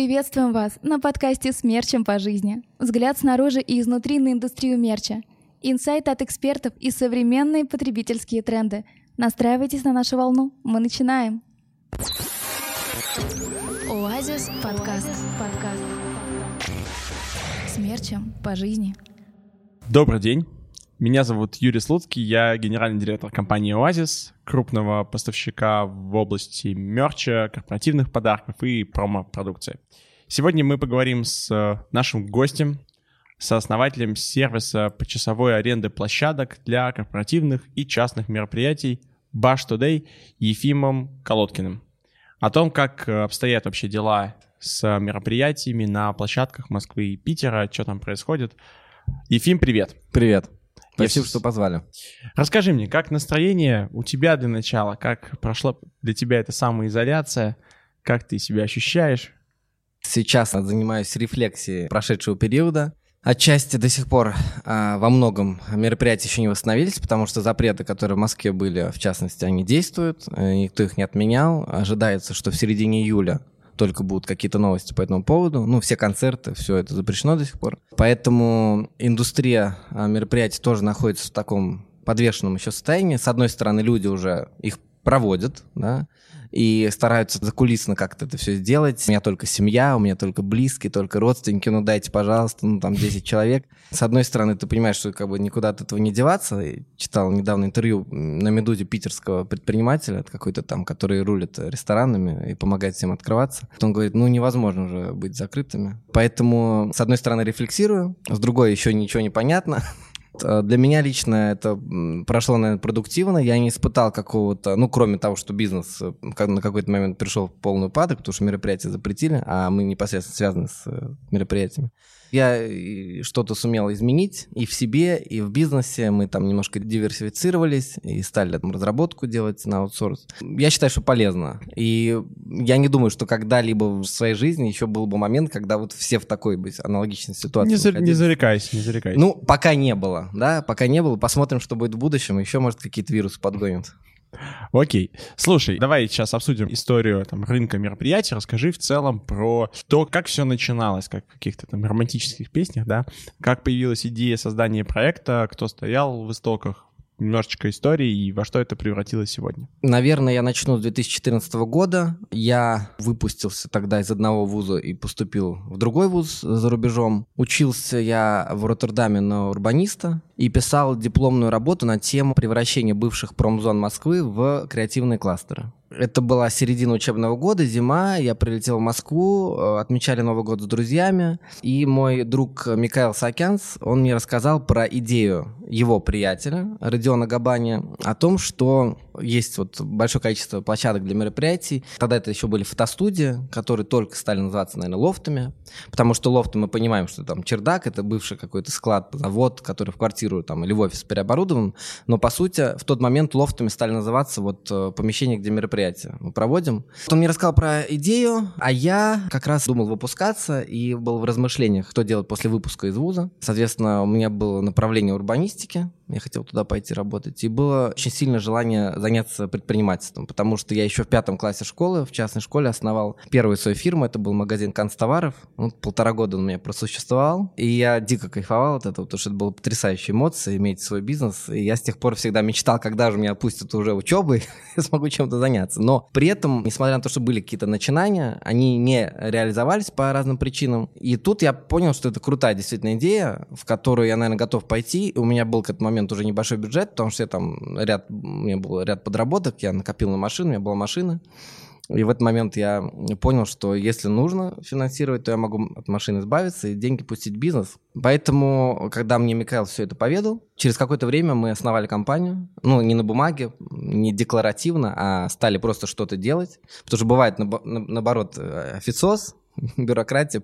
Приветствуем вас на подкасте «С мерчем по жизни». Взгляд снаружи и изнутри на индустрию мерча. Инсайт от экспертов и современные потребительские тренды. Настраивайтесь на нашу волну. Мы начинаем. Оазис подкаст. Подкаст. С мерчем по жизни. Добрый день. Меня зовут Юрий Слуцкий, я генеральный директор компании «Оазис», крупного поставщика в области мерча, корпоративных подарков и промо-продукции. Сегодня мы поговорим с нашим гостем, сооснователем сервиса почасовой аренды площадок для корпоративных и частных мероприятий Bash Today Ефимом Колодкиным. О том, как обстоят вообще дела с мероприятиями на площадках Москвы и Питера, что там происходит. Ефим, привет. Привет. Спасибо, что позвали. Расскажи мне, как настроение у тебя для начала? Как прошла для тебя эта самоизоляция? Как ты себя ощущаешь? Сейчас занимаюсь рефлексией прошедшего периода. Отчасти до сих пор а, во многом мероприятия еще не восстановились, потому что запреты, которые в Москве были, в частности, они действуют, э, никто их не отменял. Ожидается, что в середине июля только будут какие-то новости по этому поводу. Ну, все концерты, все это запрещено до сих пор. Поэтому индустрия а, мероприятий тоже находится в таком подвешенном еще состоянии. С одной стороны, люди уже их проводят, да, и стараются закулисно как-то это все сделать. У меня только семья, у меня только близкие, только родственники, ну дайте, пожалуйста, ну там 10 человек. С одной стороны, ты понимаешь, что как бы никуда от этого не деваться. Я читал недавно интервью на «Медузе» питерского предпринимателя, какой-то там, который рулит ресторанами и помогает всем открываться. Он говорит, ну невозможно уже быть закрытыми. Поэтому, с одной стороны, рефлексирую, с другой еще ничего не понятно. Э, для меня лично это прошло, наверное, продуктивно. Я не испытал какого-то, ну, кроме того, что бизнес э, на какой-то момент пришел в полный упадок, потому что мероприятия запретили, а мы непосредственно связаны с э, мероприятиями. Я что-то сумел изменить и в себе, и в бизнесе. Мы там немножко диверсифицировались и стали там разработку делать на аутсорс. Я считаю, что полезно. И я не думаю, что когда-либо в своей жизни еще был бы момент, когда вот все в такой бы аналогичной ситуации. Не, за, не зарекайся, не зарекайся. Ну, пока не было, да, пока не было. Посмотрим, что будет в будущем. Еще, может, какие-то вирусы подгонят. Окей. Слушай, давай сейчас обсудим историю там, рынка мероприятий. Расскажи в целом про то, как все начиналось, как в каких-то там романтических песнях, да? Как появилась идея создания проекта, кто стоял в истоках, немножечко истории и во что это превратилось сегодня? Наверное, я начну с 2014 года. Я выпустился тогда из одного вуза и поступил в другой вуз за рубежом. Учился я в Роттердаме на урбаниста и писал дипломную работу на тему превращения бывших промзон Москвы в креативные кластеры. Это была середина учебного года, зима, я прилетел в Москву, э, отмечали Новый год с друзьями, и мой друг Михаил Сакянс, он мне рассказал про идею его приятеля, Родиона Габани, о том, что есть вот большое количество площадок для мероприятий. Тогда это еще были фотостудии, которые только стали называться, наверное, лофтами, потому что лофты мы понимаем, что там чердак, это бывший какой-то склад, завод, который в квартиру там или в офис переоборудован, но по сути в тот момент лофтами стали называться вот э, помещения, где мероприятия мы проводим. Он мне рассказал про идею, а я как раз думал выпускаться и был в размышлениях, что делать после выпуска из вуза. Соответственно, у меня было направление урбанистики, я хотел туда пойти работать. И было очень сильное желание заняться предпринимательством, потому что я еще в пятом классе школы, в частной школе основал первую свою фирму, это был магазин канцтоваров. Ну, полтора года он у меня просуществовал, и я дико кайфовал от этого, потому что это была потрясающая эмоция, иметь свой бизнес. И я с тех пор всегда мечтал, когда же меня отпустят уже учебой, я смогу чем-то заняться. Но при этом, несмотря на то, что были какие-то начинания, они не реализовались по разным причинам. И тут я понял, что это крутая действительно идея, в которую я, наверное, готов пойти. У меня был к этому моменту момент уже небольшой бюджет, потому что я там ряд, у меня был ряд подработок, я накопил на машину, у меня была машина. И в этот момент я понял, что если нужно финансировать, то я могу от машины избавиться и деньги пустить в бизнес. Поэтому, когда мне Михаил все это поведал, через какое-то время мы основали компанию. Ну, не на бумаге, не декларативно, а стали просто что-то делать. Потому что бывает, наоборот, э, официоз, бюрократия,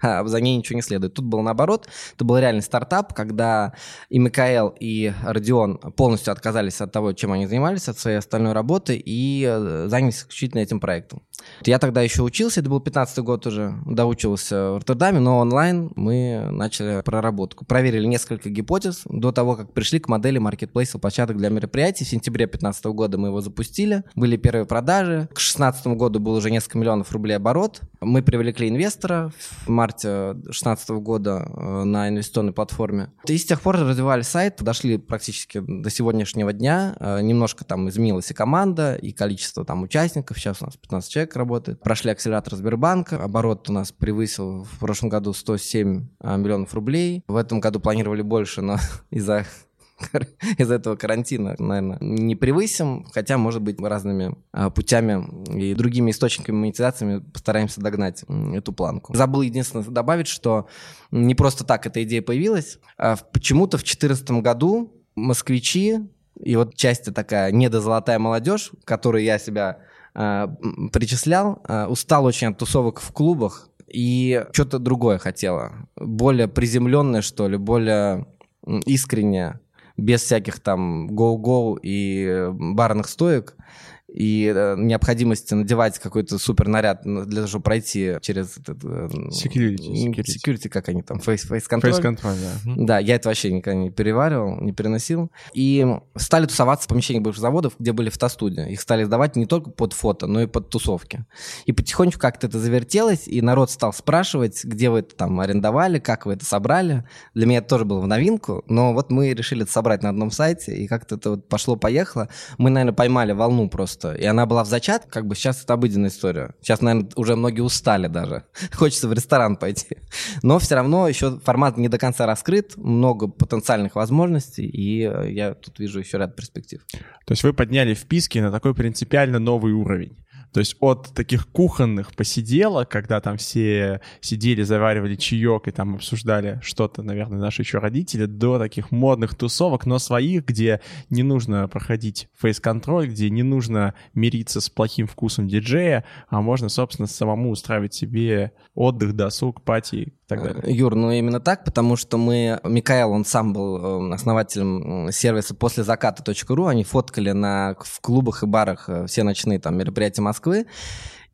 а за ней ничего не следует. Тут было наоборот, это был реальный стартап, когда и Микаэл, и Родион полностью отказались от того, чем они занимались, от своей остальной работы, и э, занялись исключительно этим проектом. Я тогда еще учился, это был 15 год уже, доучивался в Роттердаме, но онлайн мы начали проработку. Проверили несколько гипотез до того, как пришли к модели маркетплейса площадок для мероприятий. В сентябре 2015 года мы его запустили, были первые продажи. К 2016 году был уже несколько миллионов рублей оборот. Мы привлекли инвестора в марте 2016 года э, на инвестиционной платформе. И с тех пор развивали сайт, дошли практически до сегодняшнего дня. Э, немножко там изменилась и команда, и количество там участников. Сейчас у нас 15 человек работает. Прошли акселератор Сбербанка. Оборот у нас превысил в прошлом году 107 э, миллионов рублей. В этом году планировали больше, но из-за из этого карантина, наверное, не превысим, хотя, может быть, разными а, путями и другими источниками монетизациями постараемся догнать эту планку. Забыл единственное добавить, что не просто так эта идея появилась. А почему-то в 2014 году москвичи и вот часть такая недозолотая молодежь, которой я себя э, причислял, э, устал очень от тусовок в клубах и что-то другое хотела. Более приземленное, что ли, более искреннее без всяких там go-go и барных стоек и э, необходимости надевать какой-то супер наряд для того, чтобы пройти через этот... Э, security, security. security как они там, face, face control. Face control, да. Да, я это вообще никогда не переваривал, не переносил. И стали тусоваться в помещениях бывших заводов, где были фотостудии. Их стали сдавать не только под фото, но и под тусовки. И потихонечку как-то это завертелось, и народ стал спрашивать, где вы это там арендовали, как вы это собрали. Для меня это тоже было в новинку, но вот мы решили это собрать на одном сайте, и как-то это вот пошло-поехало. Мы, наверное, поймали волну просто просто. И она была в зачат, как бы сейчас это обыденная история. Сейчас, наверное, уже многие устали даже. Хочется в ресторан пойти. Но все равно еще формат не до конца раскрыт, много потенциальных возможностей, и э, я тут вижу еще ряд перспектив. То есть вы подняли вписки на такой принципиально новый уровень. То есть от таких кухонных посиделок, когда там все сидели, заваривали чаек и там обсуждали что-то, наверное, наши еще родители, до таких модных тусовок, но своих, где не нужно проходить фейс-контроль, где не нужно мириться с плохим вкусом диджея, а можно, собственно, самому устраивать себе отдых, досуг, пати и так далее. Юр, ну именно так, потому что мы... Микаэл, он сам был э, основателем сервиса после заката.ру, они фоткали на, в клубах и барах э, все ночные там мероприятия Москвы, Москвы.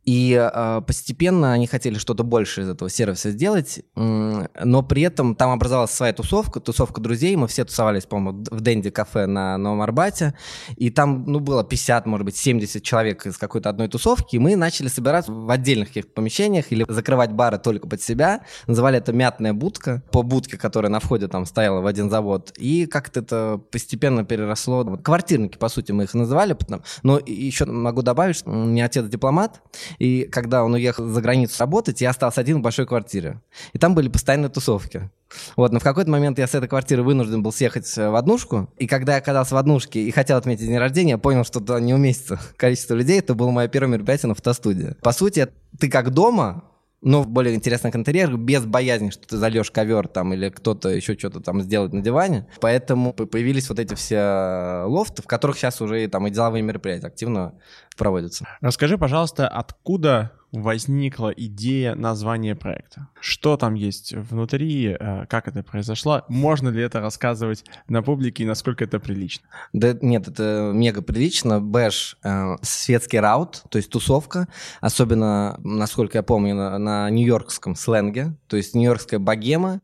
И э, постепенно они хотели что-то больше из этого сервиса сделать, но при этом там образовалась своя тусовка, тусовка друзей. Мы все тусовались, по-моему, в Дэнди кафе на Новом Арбате. И там, ну, было 50, может быть, 70 человек из какой-то одной тусовки. И мы начали собираться в отдельных каких-то помещениях или закрывать бары только под себя. Называли это «мятная будка», по будке, которая на входе там стояла в один завод. И как-то это постепенно переросло. Квартирники, по сути, мы их называли. Но еще могу добавить, что у меня отец дипломат, и когда он уехал за границу работать, я остался один в большой квартире. И там были постоянные тусовки. Вот, но в какой-то момент я с этой квартиры вынужден был съехать э, в однушку. И когда я оказался в однушке и хотел отметить день рождения, я понял, что туда не уместится количество людей. Это было мое первое мероприятие на фотостудии. По сути, ты как дома, но в более интересных интерьерах, без боязни, что ты зальешь ковер там или кто-то еще что-то там сделает на диване. Поэтому появились вот эти все лофты, в которых сейчас уже там и деловые мероприятия активно проводятся. Расскажи, пожалуйста, откуда возникла идея названия проекта? Что там есть внутри, э, как это произошло? Можно ли это рассказывать на публике и насколько это прилично? Да нет, это мега прилично. Бэш э, светский раут, то есть тусовка, особенно, насколько я помню, на, на нью-йоркском сленге, то есть нью-йоркская богема,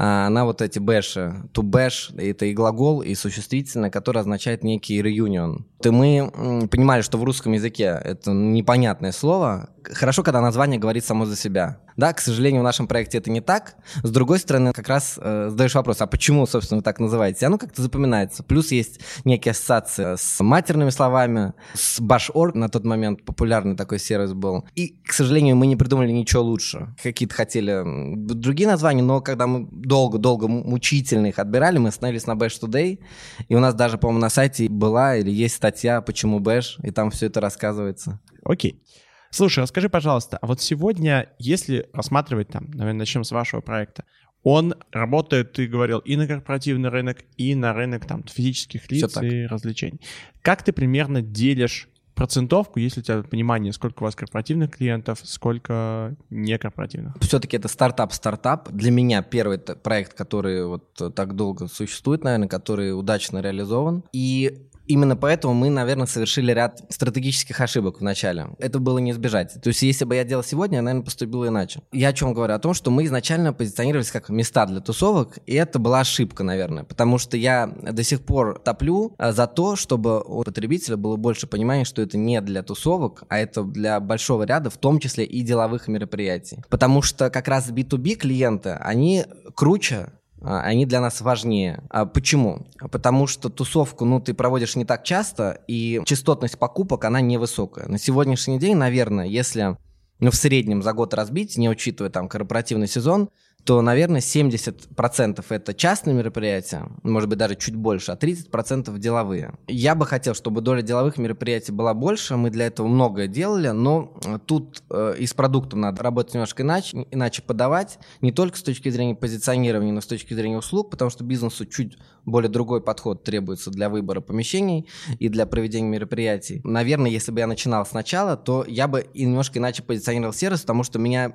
а, она вот эти бэши, to bash, это и глагол, и существительное, которое означает некий reunion. И мы понимали, что в русском языке это непонятное слово. Хорошо, когда название говорит само за себя. Да, к сожалению, в нашем проекте это не так. С другой стороны, как раз э, задаешь вопрос, а почему, собственно, вы так называете? Оно как-то запоминается. Плюс есть некие ассоциации с матерными словами, с Bash.org на тот момент популярный такой сервис был. И, к сожалению, мы не придумали ничего лучше. Какие-то хотели другие названия, но когда мы долго-долго мучительно их отбирали, мы остановились на Bash Today, и у нас даже, по-моему, на сайте была или есть «Почему Bash», и там все это рассказывается. Окей. Слушай, расскажи, пожалуйста, а вот сегодня, если рассматривать там, наверное, начнем с вашего проекта, он работает, ты говорил, и на корпоративный рынок, и на рынок там физических лиц и развлечений. Как ты примерно делишь процентовку, если у тебя понимание, сколько у вас корпоративных клиентов, сколько некорпоративных? Все-таки это стартап-стартап. Для меня первый проект, который вот так долго существует, наверное, который удачно реализован. И именно поэтому мы, наверное, совершили ряд стратегических ошибок в начале. Это было не избежать. То есть если бы я делал сегодня, я, наверное, поступил иначе. Я о чем говорю? О том, что мы изначально позиционировались как места для тусовок, и это была ошибка, наверное, потому что я до сих пор топлю а, за то, чтобы у потребителя было больше понимания, что это не для тусовок, а это для большого ряда, в том числе и деловых мероприятий. Потому что как раз B2B клиенты, они круче они для нас важнее. А почему? Потому что тусовку, ну, ты проводишь не так часто, и частотность покупок, она невысокая. На сегодняшний день, наверное, если ну, в среднем за год разбить, не учитывая там корпоративный сезон, то, наверное, 70% это частные мероприятия, может быть, даже чуть больше, а 30% деловые. Я бы хотел, чтобы доля деловых мероприятий была больше, мы для этого многое делали, но тут э, и с продуктом надо работать немножко иначе, иначе подавать, не только с точки зрения позиционирования, но с точки зрения услуг, потому что бизнесу чуть более другой подход требуется для выбора помещений и для проведения мероприятий. Наверное, если бы я начинал сначала, то я бы немножко иначе позиционировал сервис, потому что меня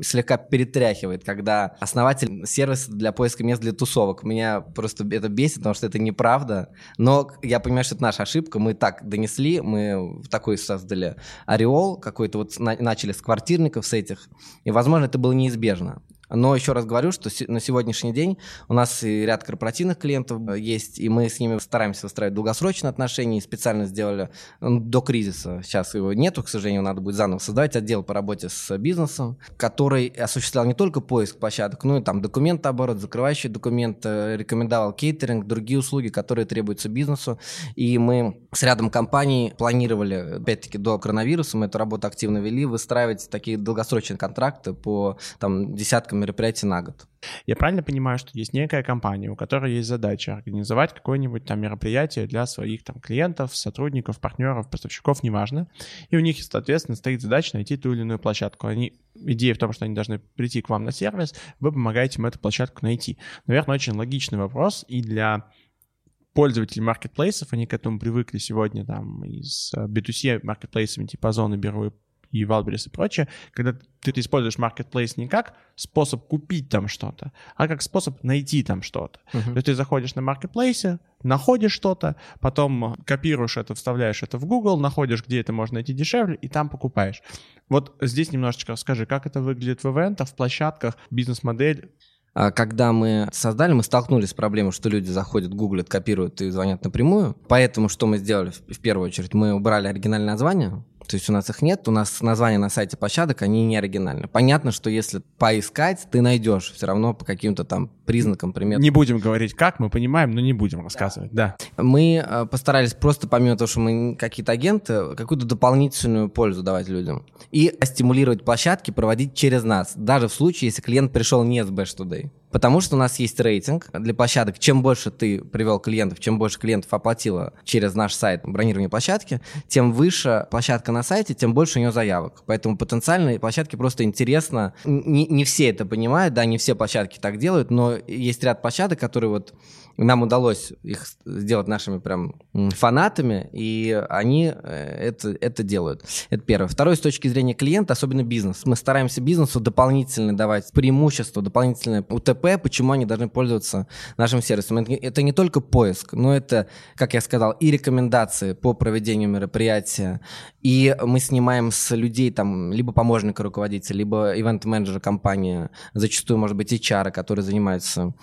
слегка перетряхивает, когда основатель сервиса для поиска мест для тусовок. Меня просто это бесит, потому что это неправда. Но я понимаю, что это наша ошибка. Мы так донесли, мы такой создали ореол какой-то, вот начали с квартирников, с этих. И, возможно, это было неизбежно. Но еще раз говорю, что на сегодняшний день у нас и ряд корпоративных клиентов э, есть, и мы с ними стараемся выстраивать долгосрочные отношения, и специально сделали ну, до кризиса. Сейчас его нету, к сожалению, надо будет заново создавать отдел по работе с бизнесом, который осуществлял не только поиск площадок, но и там документооборот, закрывающие документы, рекомендовал кейтеринг, другие услуги, которые требуются бизнесу. И мы с рядом компаний планировали, опять-таки, до коронавируса, мы эту работу активно вели, выстраивать такие долгосрочные контракты по там, десяткам мероприятий на год. Я правильно понимаю, что есть некая компания, у которой есть задача организовать какое-нибудь там мероприятие для своих там клиентов, сотрудников, партнеров, поставщиков, неважно. И у них, соответственно, стоит задача найти ту или иную площадку. Они, идея в том, что они должны прийти к вам на сервис, вы помогаете им эту площадку найти. Наверное, очень логичный вопрос и для пользователей маркетплейсов, они к этому привыкли сегодня там из B2C маркетплейсами типа Озона, Беру Wildberries и прочее, когда ты используешь marketplace не как способ купить там что-то, а как способ найти там что-то. Uh-huh. То есть ты заходишь на marketplace, находишь что-то, потом копируешь это, вставляешь это в Google, находишь, где это можно найти дешевле, и там покупаешь. Вот здесь немножечко расскажи, как это выглядит в ивентах, в площадках, бизнес-модель, а когда мы создали, мы столкнулись с проблемой, что люди заходят, гуглят, копируют и звонят напрямую. Поэтому что мы сделали в первую очередь? Мы убрали оригинальное название, то есть у нас их нет, у нас названия на сайте площадок, они не оригинальны. Понятно, что если поискать, ты найдешь все равно по каким-то там признакам, приметам. Не будем говорить как, мы понимаем, но не будем рассказывать, да. да. Мы э, постарались просто, помимо того, что мы какие-то агенты, какую-то дополнительную пользу давать людям. И стимулировать площадки проводить через нас, даже в случае, если клиент пришел не с Bash Today. Потому что у нас есть рейтинг для площадок. Чем больше ты привел клиентов, чем больше клиентов оплатила через наш сайт бронирование площадки, тем выше площадка на сайте, тем больше у нее заявок. Поэтому потенциальные площадки просто интересно. Не, не все это понимают, да, не все площадки так делают, но есть ряд площадок, которые вот нам удалось их сделать нашими прям фанатами, и они э, это, это делают. Это первое. Второе, с точки зрения клиента, особенно бизнес. Мы стараемся бизнесу дополнительно давать преимущество, дополнительное УТП, почему они должны пользоваться нашим сервисом. Это не только поиск, но это, как я сказал, и рекомендации по проведению мероприятия, и мы снимаем с людей там либо помощника руководителя, либо ивент-менеджера компании, зачастую, может быть, HR, которые занимаются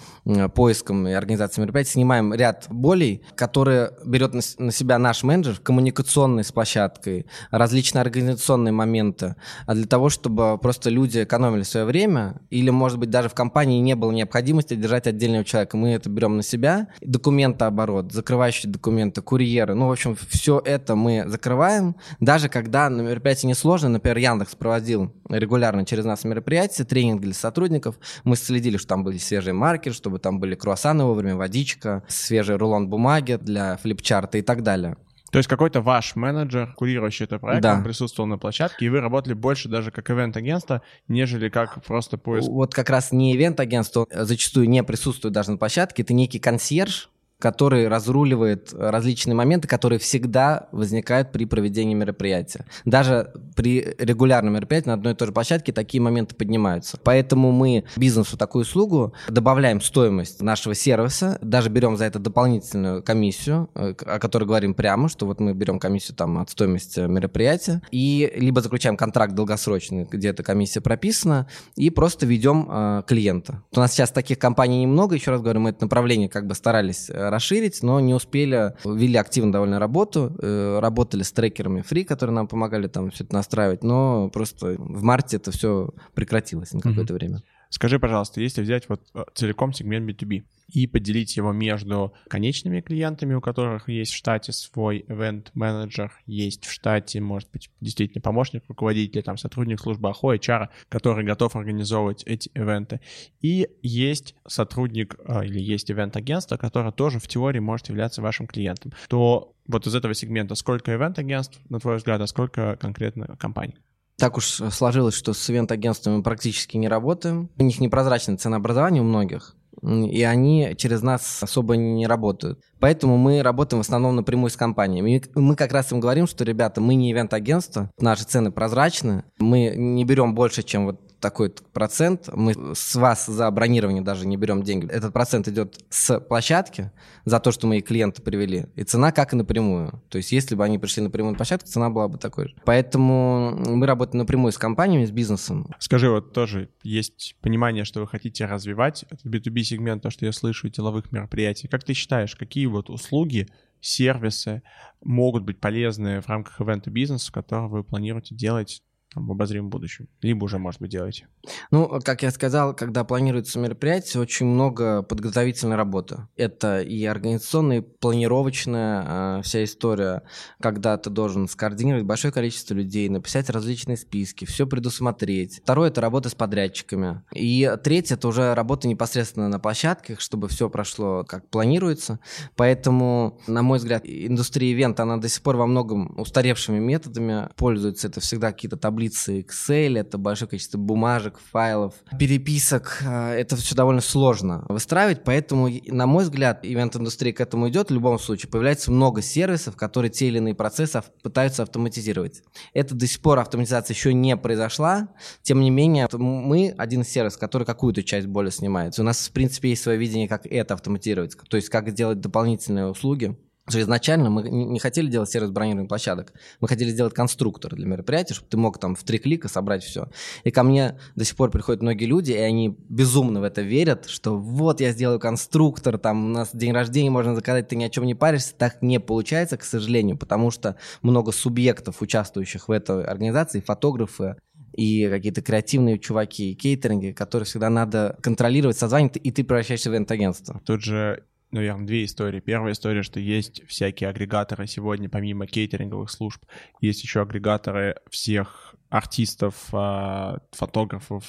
поиском и организацией мероприятий, снимаем ряд болей, которые берет на, себя наш менеджер, коммуникационный с площадкой, различные организационные моменты, а для того, чтобы просто люди экономили свое время, или, может быть, даже в компании не было необходимости держать отдельного человека. Мы это берем на себя. Документооборот, закрывающие документы, курьеры, ну, в общем, все это мы закрываем. Даже когда на мероприятии несложно, например, Яндекс проводил регулярно через нас мероприятия, тренинг для сотрудников, мы следили, что там были свежие маркеры, чтобы там были круассаны вовремя, водичка, свежий рулон бумаги для флипчарта и так далее. То есть какой-то ваш менеджер, курирующий этот проект, да. присутствовал на площадке, и вы работали больше даже как ивент-агентство, нежели как просто поиск? Вот как раз не ивент-агентство, зачастую не присутствует даже на площадке, это некий консьерж, который разруливает различные моменты, которые всегда возникают при проведении мероприятия. Даже при регулярном мероприятии на одной и той же площадке такие моменты поднимаются. Поэтому мы бизнесу такую услугу добавляем стоимость нашего сервиса, даже берем за это дополнительную комиссию, э, о которой говорим прямо, что вот мы берем комиссию там от стоимости мероприятия, и либо заключаем контракт долгосрочный, где эта комиссия прописана, и просто ведем э, клиента. У нас сейчас таких компаний немного, еще раз говорю, мы это направление как бы старались э, расширить, но не успели, вели активно довольно работу, э, работали с трекерами Free, которые нам помогали там все это настраивать, но просто в марте это все прекратилось на какое-то mm-hmm. время. Скажи, пожалуйста, если взять вот э, целиком сегмент B2B и поделить его между конечными клиентами, у которых есть в штате свой event-менеджер, есть в штате, может быть, действительно помощник руководителя, там, сотрудник службы АХО, HR, который готов организовывать эти ивенты, и есть сотрудник э, или есть ивент-агентство, которое тоже в теории может являться вашим клиентом, то вот из этого сегмента сколько ивент-агентств, на твой взгляд, а сколько конкретно компаний? Так уж сложилось, что с ивент-агентствами практически не работаем. У них непрозрачное ценообразование у многих, и они через нас особо не работают. Поэтому мы работаем в основном напрямую с компаниями. Мы как раз им говорим, что, ребята, мы не ивент-агентство, наши цены прозрачны, мы не берем больше, чем вот такой процент. Мы с вас за бронирование даже не берем деньги. Этот процент идет с площадки за то, что мы и клиента привели. И цена как и напрямую. То есть если бы они пришли напрямую на площадку, цена была бы такой же. Поэтому мы работаем напрямую с компаниями, с бизнесом. Скажи, вот тоже есть понимание, что вы хотите развивать этот B2B сегмент, то, что я слышу, деловых мероприятий. Как ты считаешь, какие вот услуги сервисы могут быть полезны в рамках ивента бизнеса, который вы планируете делать в обозримом будущем? Либо уже, может быть, делаете? Ну, как я сказал, когда планируется мероприятие, очень много подготовительной работы. Это и организационная, и планировочная э, вся история, когда ты должен скоординировать большое количество людей, написать различные списки, все предусмотреть. Второе – это работа с подрядчиками. И третье – это уже работа непосредственно на площадках, чтобы все прошло как планируется. Поэтому, на мой взгляд, индустрия ивента, она до сих пор во многом устаревшими методами пользуется. Это всегда какие-то таблицы таблицы Excel, это большое количество бумажек, файлов, переписок. А, это все довольно сложно выстраивать, поэтому, на мой взгляд, ивент-индустрия к этому идет. В любом случае, появляется много сервисов, которые те или иные процессы пытаются автоматизировать. Это до сих пор автоматизация еще не произошла. Тем не менее, мы один сервис, который какую-то часть боли снимает. У нас, в принципе, есть свое видение, как это автоматизировать, то есть как сделать дополнительные услуги что изначально мы не хотели делать сервис бронирования площадок, мы хотели сделать конструктор для мероприятия, чтобы ты мог там в три клика собрать все. И ко мне до сих пор приходят многие люди, и они безумно в это верят, что вот я сделаю конструктор, там у нас день рождения можно заказать, ты ни о чем не паришься. Так не получается, к сожалению, потому что много субъектов, участвующих в этой организации, фотографы, и какие-то креативные чуваки, и кейтеринги, которые всегда надо контролировать, созванивать, и ты превращаешься в ивент-агентство. Тут же наверное, две истории. Первая история, что есть всякие агрегаторы сегодня, помимо кейтеринговых служб, есть еще агрегаторы всех артистов, а, фотографов,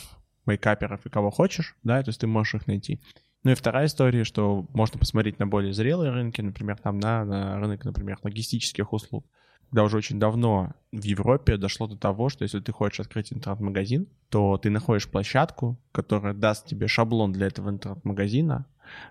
мейкаперов и кого хочешь, да, то есть ты можешь их найти. Ну и вторая история, что можно посмотреть на более зрелые рынки, например, там на, на рынок, например, логистических услуг, когда уже очень давно в Европе дошло до того, что если ты хочешь открыть интернет-магазин, то ты находишь площадку, которая даст тебе шаблон для этого интернет-магазина,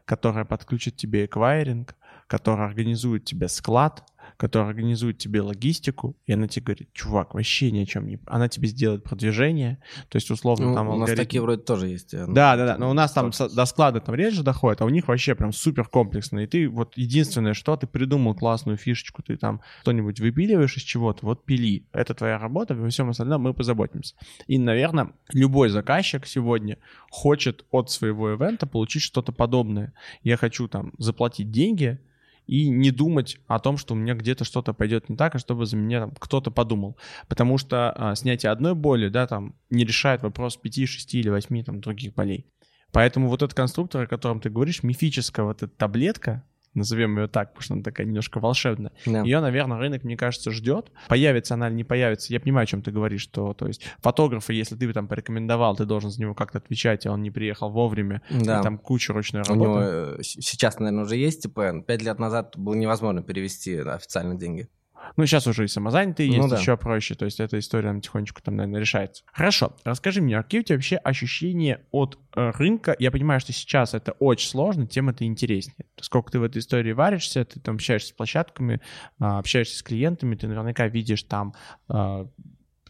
которая подключит тебе эквайринг, которая организует тебе склад, которая организует тебе логистику, и она тебе говорит, чувак, вообще ни о чем не... Она тебе сделает продвижение, то есть условно ну, там... У алгоритм... нас такие вроде тоже есть. Э, да, да, да, но у нас там до склада там реже доходит, а у них вообще прям супер комплексно, и ты вот единственное, что ты придумал классную фишечку, ты там что-нибудь выпиливаешь из чего-то, вот пили. Это твоя работа, во всем остальном мы позаботимся. И, наверное, любой заказчик сегодня хочет от своего ивента получить что-то подобное. Я хочу там заплатить деньги, и не думать о том, что у меня где-то что-то пойдет не так, а чтобы за меня кто-то подумал. Потому что а, снятие одной боли, да, там не решает вопрос 5, 6 или 8 там других болей. Поэтому вот этот конструктор, о котором ты говоришь, мифическая вот эта таблетка, назовем ее так, потому что она такая немножко волшебная. Да. Ее, наверное, рынок, мне кажется, ждет. Появится она или не появится, я понимаю, о чем ты говоришь, что, то есть, фотографа, если ты там порекомендовал, ты должен за него как-то отвечать, и он не приехал вовремя, да. и там куча ручной работы. У него э, сейчас, наверное, уже есть ТПН. Пять лет назад было невозможно перевести официально деньги. Ну, сейчас уже и самозанятые есть, Ну да. еще проще. То есть эта история она потихонечку там, наверное, решается. Хорошо. Расскажи мне, а какие у тебя вообще ощущения от э, рынка? Я понимаю, что сейчас это очень сложно, тем это интереснее. Сколько ты в этой истории варишься, ты там общаешься с площадками, а, общаешься с клиентами, ты наверняка видишь там а,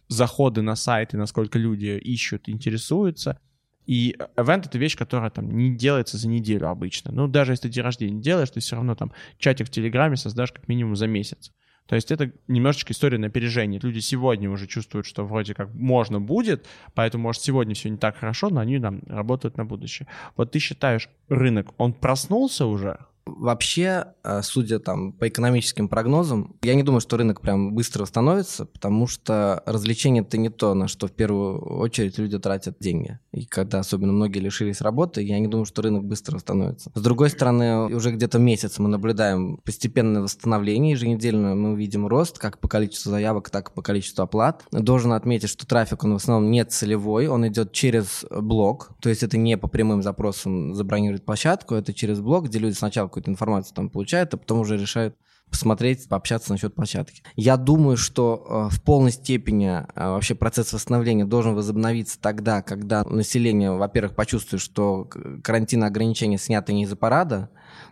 заходы на сайты, насколько люди ищут, интересуются. И event — это вещь, которая там не делается за неделю обычно. Ну, даже если ты день рождения делаешь, ты все равно там чатик в Телеграме создашь как минимум за месяц. То есть это немножечко история на опережение. Люди сегодня уже чувствуют, что вроде как можно будет, поэтому, может, сегодня все не так хорошо, но они там работают на будущее. Вот ты считаешь, рынок, он проснулся уже? Вообще, э, судя там по экономическим прогнозам, я не думаю, что рынок прям быстро восстановится, потому что развлечение это не то, на что в первую очередь люди тратят деньги. И когда особенно многие лишились работы, я не думаю, что рынок быстро восстановится. С другой стороны, уже где-то месяц мы наблюдаем постепенное восстановление, еженедельно мы увидим рост как по количеству заявок, так и по количеству оплат. Должен отметить, что трафик, он в основном не целевой, он идет через блог, то есть это не по прямым запросам забронировать площадку, это через блог, где люди сначала какую-то информацию там получают, а потом уже решают посмотреть, пообщаться насчет площадки. Я думаю, что э, в полной степени э, вообще процесс восстановления должен возобновиться тогда, когда население, во-первых, почувствует, что карантинные ограничения сняты не из-за парада,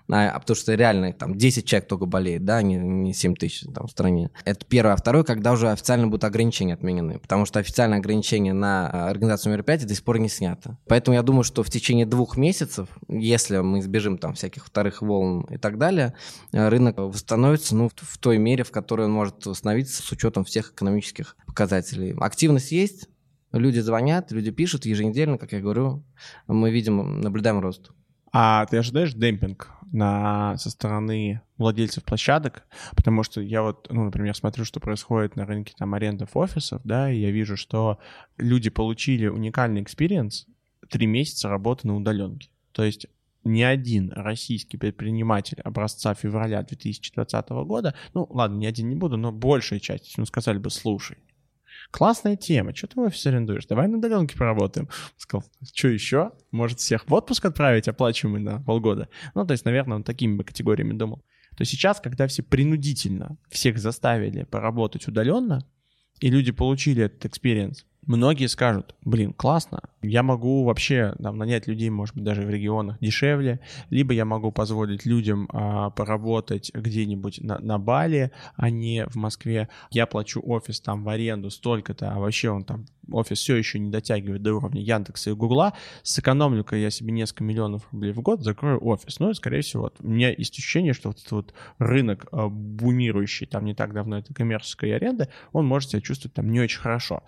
а, потому что реально там 10 человек только болеет, да, не, не 7 тысяч там в стране. Это первое. А второе, когда уже официально будут ограничения отменены, потому что официальное ограничение на а, организацию мероприятий до сих пор не снято. Поэтому я думаю, что в течение двух месяцев, если мы избежим там всяких вторых волн и так далее, э, рынок восстановится ну, в той мере, в которой он может восстановиться с учетом всех экономических показателей. Активность есть, люди звонят, люди пишут еженедельно, как я говорю, мы видим, наблюдаем рост. А ты ожидаешь демпинг на, со стороны владельцев площадок? Потому что я вот, ну, например, смотрю, что происходит на рынке там арендов офисов, да, и я вижу, что люди получили уникальный experience три месяца работы на удаленке. То есть ни один российский предприниматель образца февраля 2020 года, ну ладно, ни один не буду, но большая часть, ну сказали бы, слушай, классная тема, что ты в офис арендуешь, давай на удаленке поработаем. Сказал, что еще? Может всех в отпуск отправить, оплачиваемый на полгода? Ну, то есть, наверное, он такими бы категориями думал. То сейчас, когда все принудительно всех заставили поработать удаленно, и люди получили этот experience, многие скажут, блин, классно, я могу вообще там, нанять людей, может быть, даже в регионах дешевле, либо я могу позволить людям а, поработать где-нибудь на, на Бали, а не в Москве. Я плачу офис там в аренду столько-то, а вообще он там, офис все еще не дотягивает до уровня Яндекса и Гугла, сэкономлю-ка я себе несколько миллионов рублей в год, закрою офис. Ну, и, скорее всего, вот, у меня есть ощущение, что вот этот вот рынок а, бумирующий, там не так давно это коммерческая аренда, он может себя чувствовать там не очень хорошо.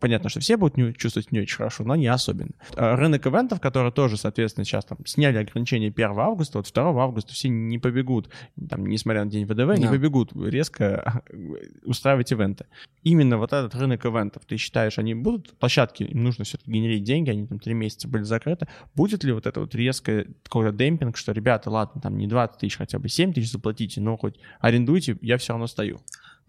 Понятно, что все будут не, чувствовать не очень хорошо, но не особенно. А, Рынок ивентов, который тоже, соответственно, сейчас там сняли ограничения 1 августа, вот 2 августа все не побегут, там, несмотря на день ВДВ, не Да. побегут резко устраивать ивенты. Именно вот этот рынок ивентов, ты считаешь, они будут, площадки, им нужно все-таки генерить деньги, они там три месяца были закрыты, будет ли вот это вот резко какой-то демпинг, что, ребята, ладно, там не 20 тысяч, хотя бы 7 тысяч заплатите, но хоть арендуйте, я все равно стою.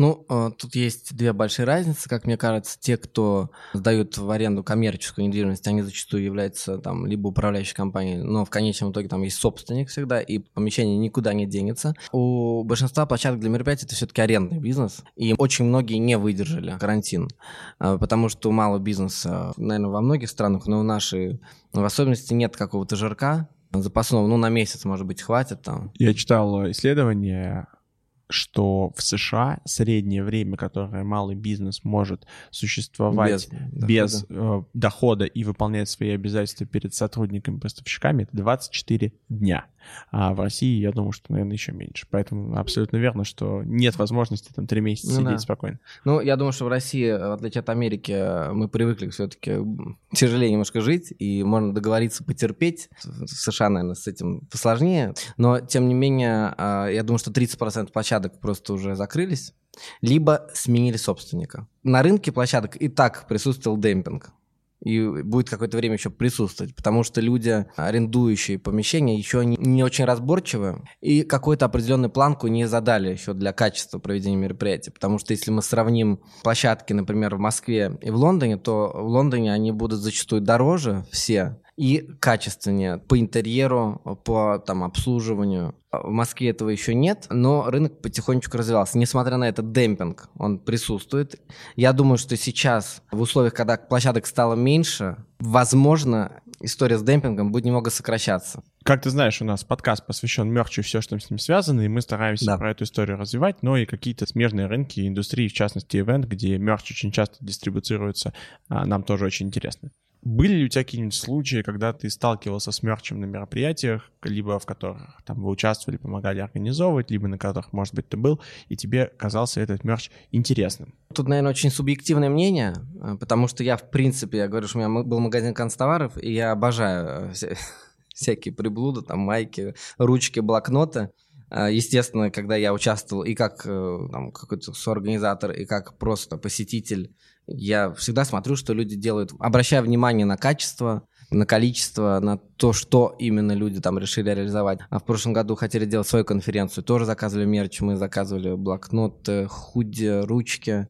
Ну, э, тут есть две большие разницы, как мне кажется. Те, кто сдают в аренду коммерческую недвижимость, они зачастую являются там либо управляющей компанией, но в конечном итоге там есть собственник всегда, и помещение никуда не денется. У большинства площадок для мероприятий это все-таки арендный бизнес, и очень многие не выдержали карантин, э, потому что у малого бизнеса, наверное, во многих странах, но у нашей в особенности нет какого-то жирка запасного, ну, на месяц, может быть, хватит там. Я читал исследование, что в США среднее время, которое малый бизнес может существовать дохода. без, э, дохода и выполнять свои обязательства перед сотрудниками, поставщиками, это 24 дня. А в России, я думаю, что, наверное, еще меньше. Поэтому абсолютно верно, что нет возможности там три месяца Ну сидеть да. спокойно. Ну, я думаю, что в России, в отличие от Америки, мы привыкли все-таки тяжелее немножко жить, и можно договориться потерпеть. В США, наверное, с этим посложнее. Но, тем не менее, э, я думаю, что 30% площадок просто уже закрылись, либо сменили собственника. На рынке площадок и так присутствовал демпинг. И будет какое-то время еще присутствовать, потому что люди, арендующие помещения, еще не, не очень разборчивы и какую-то определенную планку не задали еще для качества проведения мероприятия. Потому что если мы сравним площадки, например, в Москве и в Лондоне, то в Лондоне они будут зачастую дороже все, и качественнее по интерьеру, по там, обслуживанию. В Москве этого еще нет, но рынок потихонечку развивался. Несмотря на этот демпинг, он присутствует. Я думаю, что сейчас, в условиях, когда площадок стало меньше, возможно, история с демпингом будет немного сокращаться. Как ты знаешь, у нас подкаст посвящен мерчу и все, что с ним связано, и мы стараемся да. про эту историю развивать, но и какие-то смежные рынки индустрии, в частности, ивент, где мерч очень часто дистрибуцируется, а, нам тоже очень интересно. Были ли у тебя какие-нибудь случаи, когда ты сталкивался с мерчем на мероприятиях, либо в которых там вы участвовали, помогали организовывать, либо на которых, может быть, ты был, и тебе казался этот мерч интересным? Тут, наверное, очень субъективное мнение, э, потому что я, в принципе, я говорю, что у меня был магазин констоваров, и я обожаю э, всякие приблуды, там майки, ручки, блокноты. Э, естественно, когда я участвовал и как там, какой-то соорганизатор, и как просто посетитель я всегда смотрю, что люди делают, обращая внимание на качество, на количество, на то, что именно люди там решили реализовать. А в прошлом году хотели делать свою конференцию, тоже заказывали мерч, мы заказывали блокноты, худи, ручки.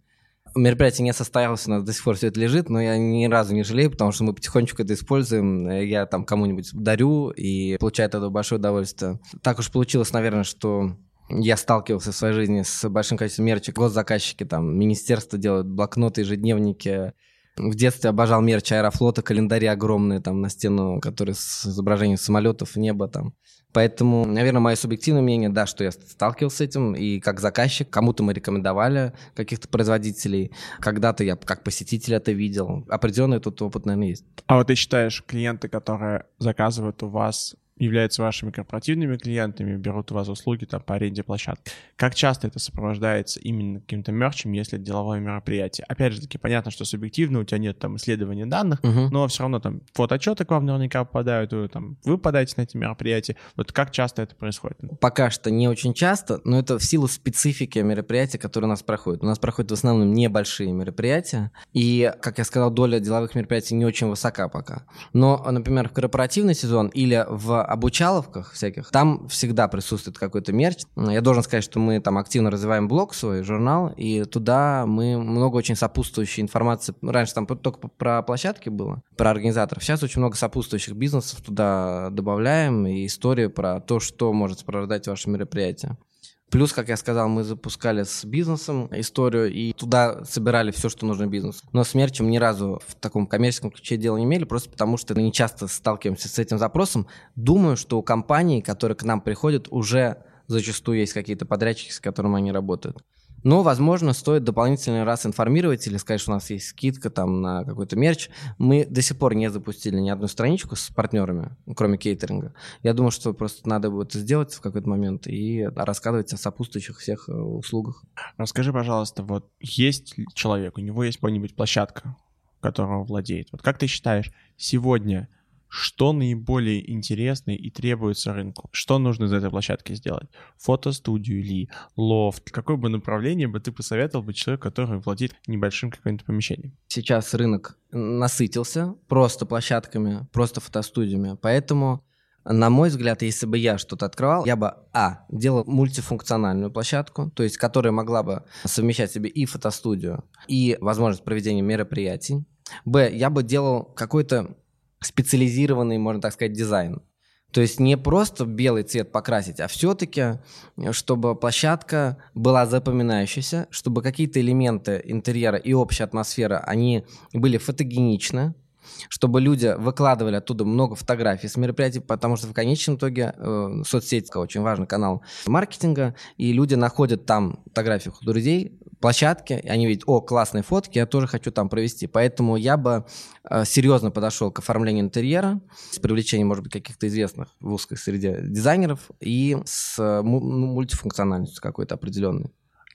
Мероприятие не состоялось, у нас до сих пор все это лежит, но я ни разу не жалею, потому что мы потихонечку это используем. Я там кому-нибудь дарю и получаю от этого большое удовольствие. Так уж получилось, наверное, что я сталкивался в своей жизни с большим количеством мерча. Госзаказчики, там, министерство делают блокноты, ежедневники. В детстве обожал мерч Аэрофлота, календари огромные там на стену, которые с изображением самолетов, неба там. Поэтому, наверное, мое субъективное мнение, да, что я сталкивался с этим, и как заказчик, кому-то мы рекомендовали каких-то производителей, когда-то я как посетитель это видел. Определенный тут опыт, наверное, есть. А вот ты считаешь, клиенты, которые заказывают у вас являются вашими корпоративными клиентами, берут у вас услуги там, по аренде площадки. Как часто это сопровождается именно каким-то мерчем, если это деловое мероприятие? Опять же таки, понятно, что субъективно, у тебя нет там исследования данных, uh-huh. но все равно там фотоотчеты к вам наверняка попадают, вы, там, вы подаете на эти мероприятия. Вот как часто это происходит? Пока что не очень часто, но это в силу специфики мероприятий, которые у нас проходят. У нас проходят в основном небольшие мероприятия, и, как я сказал, доля деловых мероприятий не очень высока пока. Но, например, в корпоративный сезон или в обучаловках всяких, там всегда присутствует какой-то мерч. Я должен сказать, что мы там активно развиваем блог свой, журнал, и туда мы много очень сопутствующей информации. Раньше там только про площадки было, про организаторов. Сейчас очень много сопутствующих бизнесов туда добавляем, и историю про то, что может сопровождать ваше мероприятие. Плюс, как я сказал, мы запускали с бизнесом историю и туда собирали все, что нужно бизнесу. Но с мерчем ни разу в таком коммерческом ключе дела не имели, просто потому что мы не часто сталкиваемся с этим запросом. Думаю, что у компаний, которые к нам приходят, уже зачастую есть какие-то подрядчики, с которыми они работают. Но, возможно, стоит дополнительный раз информировать или сказать, что у нас есть скидка там на какой-то мерч. Мы до сих пор не запустили ни одну страничку с партнерами, кроме кейтеринга. Я думаю, что просто надо будет сделать в какой-то момент и рассказывать о сопутствующих всех э, услугах. Расскажи, пожалуйста, вот есть человек, у него есть какая-нибудь площадка, которого владеет. Вот как ты считаешь, сегодня что наиболее интересно и требуется рынку, что нужно из этой площадки сделать. Фотостудию ли, лофт, какое бы направление бы ты посоветовал бы человеку, который владеет небольшим каким-то помещением? Сейчас рынок насытился просто площадками, просто фотостудиями, поэтому на мой взгляд, если бы я что-то открывал, я бы, а, делал мультифункциональную площадку, то есть которая могла бы совмещать себе и фотостудию, и возможность проведения мероприятий. Б, я бы делал какой-то специализированный, можно так сказать, дизайн. То есть не просто белый цвет покрасить, а все-таки, чтобы площадка была запоминающейся, чтобы какие-то элементы интерьера и общая атмосфера, они были фотогеничны, чтобы люди выкладывали оттуда много фотографий с мероприятий, потому что в конечном итоге э, соцсеть очень важный канал маркетинга, и люди находят там фотографии друзей, площадки, и они видят, о, классные фотки, я тоже хочу там провести. Поэтому я бы э, серьезно подошел к оформлению интерьера с привлечением, может быть, каких-то известных в узкой среде дизайнеров и с э, ну, мультифункциональностью какой-то определенной.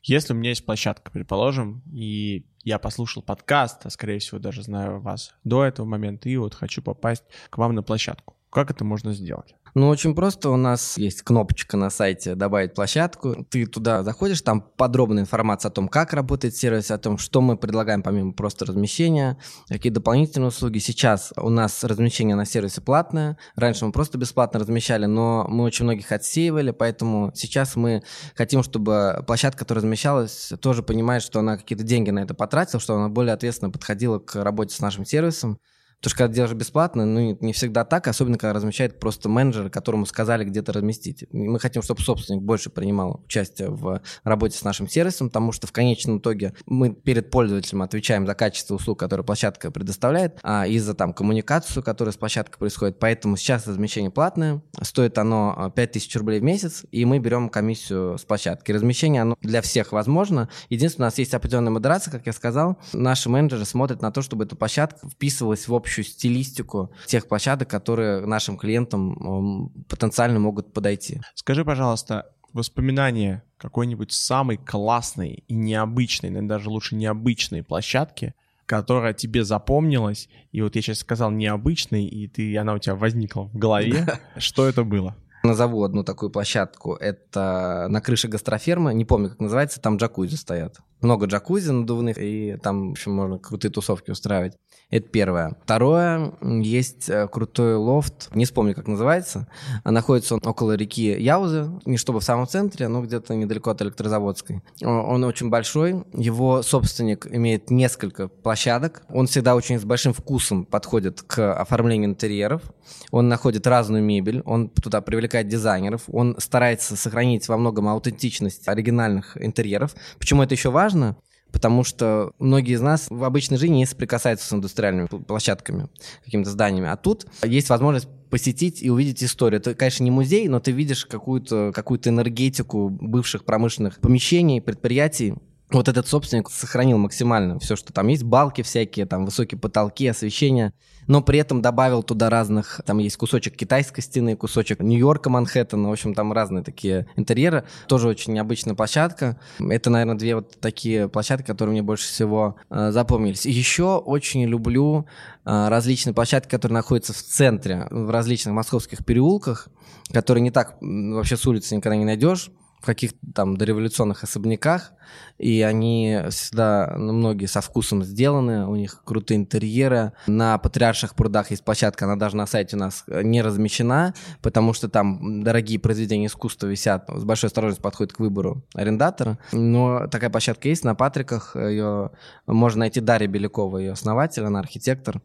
Если у меня есть площадка, предположим, и я послушал подкаст, а скорее всего даже знаю вас до этого момента, и вот хочу попасть к вам на площадку. Как это можно сделать? Ну, очень просто. У нас есть кнопочка на сайте «Добавить площадку». Ты туда заходишь, там подробная информация о том, как работает сервис, о том, что мы предлагаем помимо просто размещения, какие дополнительные услуги. Сейчас у нас размещение на сервисе платное. Раньше мы просто бесплатно размещали, но мы очень многих отсеивали, поэтому сейчас мы хотим, чтобы площадка, которая размещалась, тоже понимает, что она какие-то деньги на это потратила, что она более ответственно подходила к работе с нашим сервисом. Потому что когда делаешь бесплатно, ну, не всегда так, особенно когда размещает просто менеджер, которому сказали где-то разместить. Мы хотим, чтобы собственник больше принимал участие в работе с нашим сервисом, потому что в конечном итоге мы перед пользователем отвечаем за качество услуг, которые площадка предоставляет, а и за там коммуникацию, которая с площадкой происходит. Поэтому сейчас размещение платное, стоит оно 5000 а, рублей в месяц, и мы берем комиссию с площадки. Размещение оно для всех возможно. Единственное, у нас есть определенная модерация, как я сказал. Наши менеджеры смотрят на то, чтобы эта площадка вписывалась в общую стилистику тех площадок, которые нашим клиентам потенциально могут подойти. Скажи, пожалуйста, воспоминания какой-нибудь самой классной и необычной, наверное, даже лучше необычной площадки, которая тебе запомнилась, и вот я сейчас сказал необычный, и ты, она у тебя возникла в голове. Что это было? Назову одну такую площадку. Это на крыше гастрофермы, не помню, как называется, там джакузи стоят много джакузи надувных, и там, в общем, можно крутые тусовки устраивать. Это первое. Второе, есть э, крутой лофт, не вспомню, как называется. Находится он около реки Яузы, не чтобы в самом центре, но где-то недалеко от электрозаводской. Он очень большой, его собственник имеет несколько площадок. Он всегда очень с большим вкусом подходит к оформлению интерьеров. Он находит разную мебель, он туда привлекает дизайнеров, он старается сохранить во многом аутентичность оригинальных интерьеров. Почему это еще важно? Важно, потому что многие из нас в обычной жизни не соприкасаются с индустриальными площадками, какими-то зданиями. А тут есть возможность посетить и увидеть историю. Это, конечно, не музей, но ты видишь какую-то какую энергетику бывших промышленных помещений, предприятий, вот этот собственник сохранил максимально все, что там есть, балки всякие, там высокие потолки, освещение, но при этом добавил туда разных, там есть кусочек китайской стены, кусочек Нью-Йорка, Манхэттена, в общем, там разные такие интерьеры. Тоже очень необычная площадка. Это, наверное, две вот такие площадки, которые мне больше всего э, запомнились. И еще очень люблю э, различные площадки, которые находятся в центре, в различных московских переулках, которые не так вообще с улицы никогда не найдешь каких-то там дореволюционных особняках, и они всегда, ну, многие со вкусом сделаны, у них крутые интерьеры. На Патриарших прудах есть площадка, она даже на сайте у нас не размещена, потому что там дорогие произведения искусства висят, с большой осторожностью подходит к выбору арендатора. Но такая площадка есть на Патриках, ее можно найти Дарья Белякова, ее основатель, она архитектор.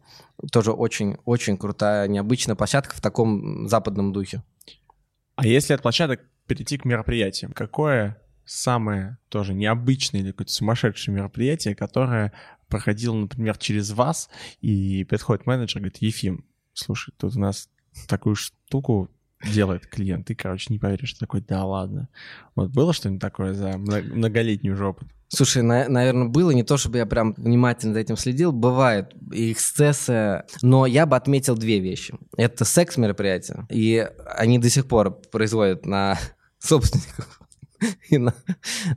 Тоже очень-очень крутая, необычная площадка в таком западном духе. А если от площадок перейти к мероприятиям. Какое самое тоже необычное или какое-то сумасшедшее мероприятие, которое проходило, например, через вас, и подходит менеджер и говорит, Ефим, слушай, тут у нас такую штуку делает клиент, ты, короче, не поверишь, такой, да ладно. Вот было что-нибудь такое за многолетний уже опыт? Слушай, на, наверное, было не то, чтобы я прям внимательно за этим следил. Бывают эксцессы, но я бы отметил две вещи. Это секс-мероприятия, и они до сих пор производят на собственников и на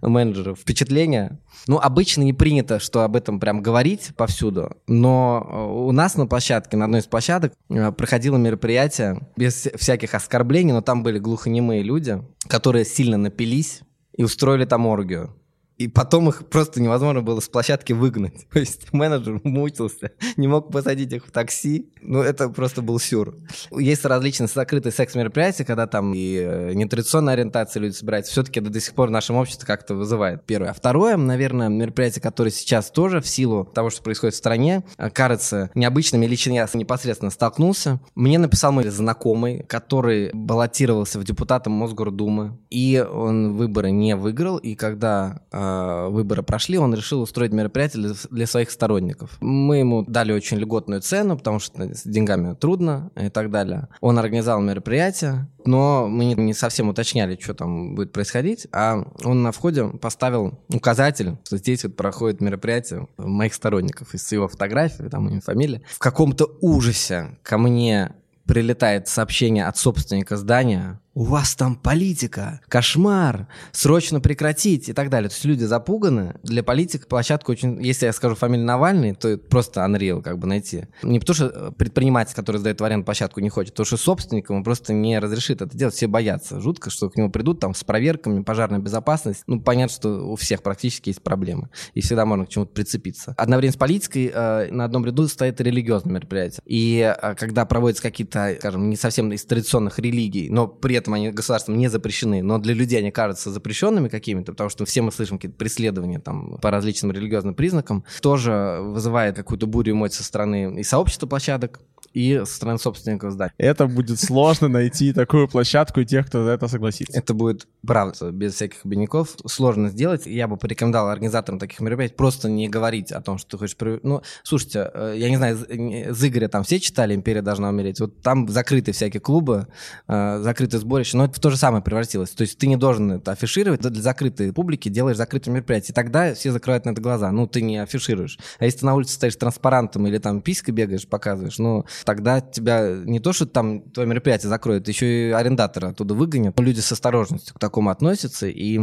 менеджеров впечатление. Ну, обычно не принято, что об этом прям говорить повсюду, но у нас на площадке, на одной из площадок, э, проходило мероприятие без всяких оскорблений, но там были глухонемые люди, которые сильно напились и устроили там оргию. И потом их просто невозможно было с площадки выгнать. То есть менеджер мучился, не мог посадить их в такси. Ну, это просто был сюр. Есть различные закрытые секс-мероприятия, когда там и э, нетрадиционная ориентация люди собираются. Все-таки это до сих пор в нашем обществе как-то вызывает. Первое. А второе, наверное, мероприятие, которое сейчас тоже в силу того, что происходит в стране, э, кажется необычным. И лично я непосредственно столкнулся. Мне написал мой знакомый, который баллотировался в депутаты Мосгордумы. И он выборы не выиграл. И когда Э, выборы прошли, он решил устроить мероприятие для, своих сторонников. Мы ему дали очень льготную цену, потому что с деньгами трудно и так далее. Он организовал мероприятие, но мы не, совсем уточняли, что там будет происходить, а он на входе поставил указатель, что здесь вот проходит мероприятие моих сторонников, из его фотографии, там него фамилия. В каком-то ужасе ко мне прилетает сообщение от собственника здания, у вас там политика, кошмар, срочно прекратить и так далее. То есть люди запуганы. Для политика площадка очень... Если я скажу фамилию Навальный, то просто unreal как бы найти. Не потому что э, предприниматель, который сдает в аренду площадку, не хочет, потому что собственник ему просто не разрешит это делать. Все боятся. Жутко, что к нему придут там с проверками, пожарная безопасность. Ну, понятно, что у всех практически есть проблемы. И всегда можно к чему-то прицепиться. Одновременно с политикой э, на одном ряду стоит религиозное мероприятие. И э, когда проводятся какие-то, скажем, не совсем из традиционных религий, но при этом этом они государством не запрещены, но для людей они кажутся запрещенными какими-то, потому что все мы слышим какие-то преследования там по различным религиозным признакам, тоже вызывает какую-то бурю эмоций со стороны и сообщества площадок, и со стороны собственников зданий. Это будет сложно найти такую площадку и тех, кто за это согласится. Это будет, правда, без всяких обиняков, сложно сделать. Я бы порекомендовал организаторам таких мероприятий просто не говорить о том, что ты хочешь... Ну, слушайте, э, я не знаю, из Игоря там все читали «Империя должна умереть». Вот там закрыты всякие клубы, э, закрытые сборища, но это в то же самое превратилось. То есть ты не должен это афишировать, для закрытой публики делаешь закрытое мероприятие. И тогда все закрывают на это глаза. Ну, ты не афишируешь. А если ты на улице стоишь транспарантом или там писькой бегаешь, показываешь, ну, тогда тебя не то, что там твое мероприятие закроют, еще и арендатора оттуда выгонят. Люди с осторожностью к такому относятся, и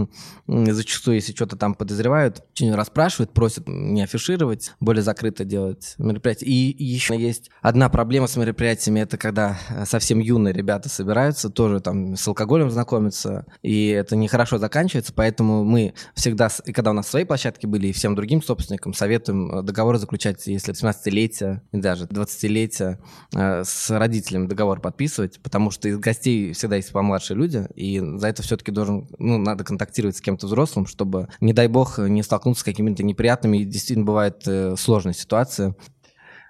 зачастую, если что-то там подозревают, очень расспрашивают, просят не афишировать, более закрыто делать мероприятие. И еще есть одна проблема с мероприятиями, это когда совсем юные ребята собираются, тоже там с алкоголем знакомятся, и это нехорошо заканчивается, поэтому мы всегда, и когда у нас свои площадки были, и всем другим собственникам советуем договоры заключать, если 18-летие, и даже 20-летие, Э, с родителями договор подписывать, потому что из гостей всегда есть помладшие люди, и за это все-таки должен, ну, надо контактировать с кем-то взрослым, чтобы, не дай бог, не столкнуться с какими-то неприятными, и действительно бывает э, сложная ситуация.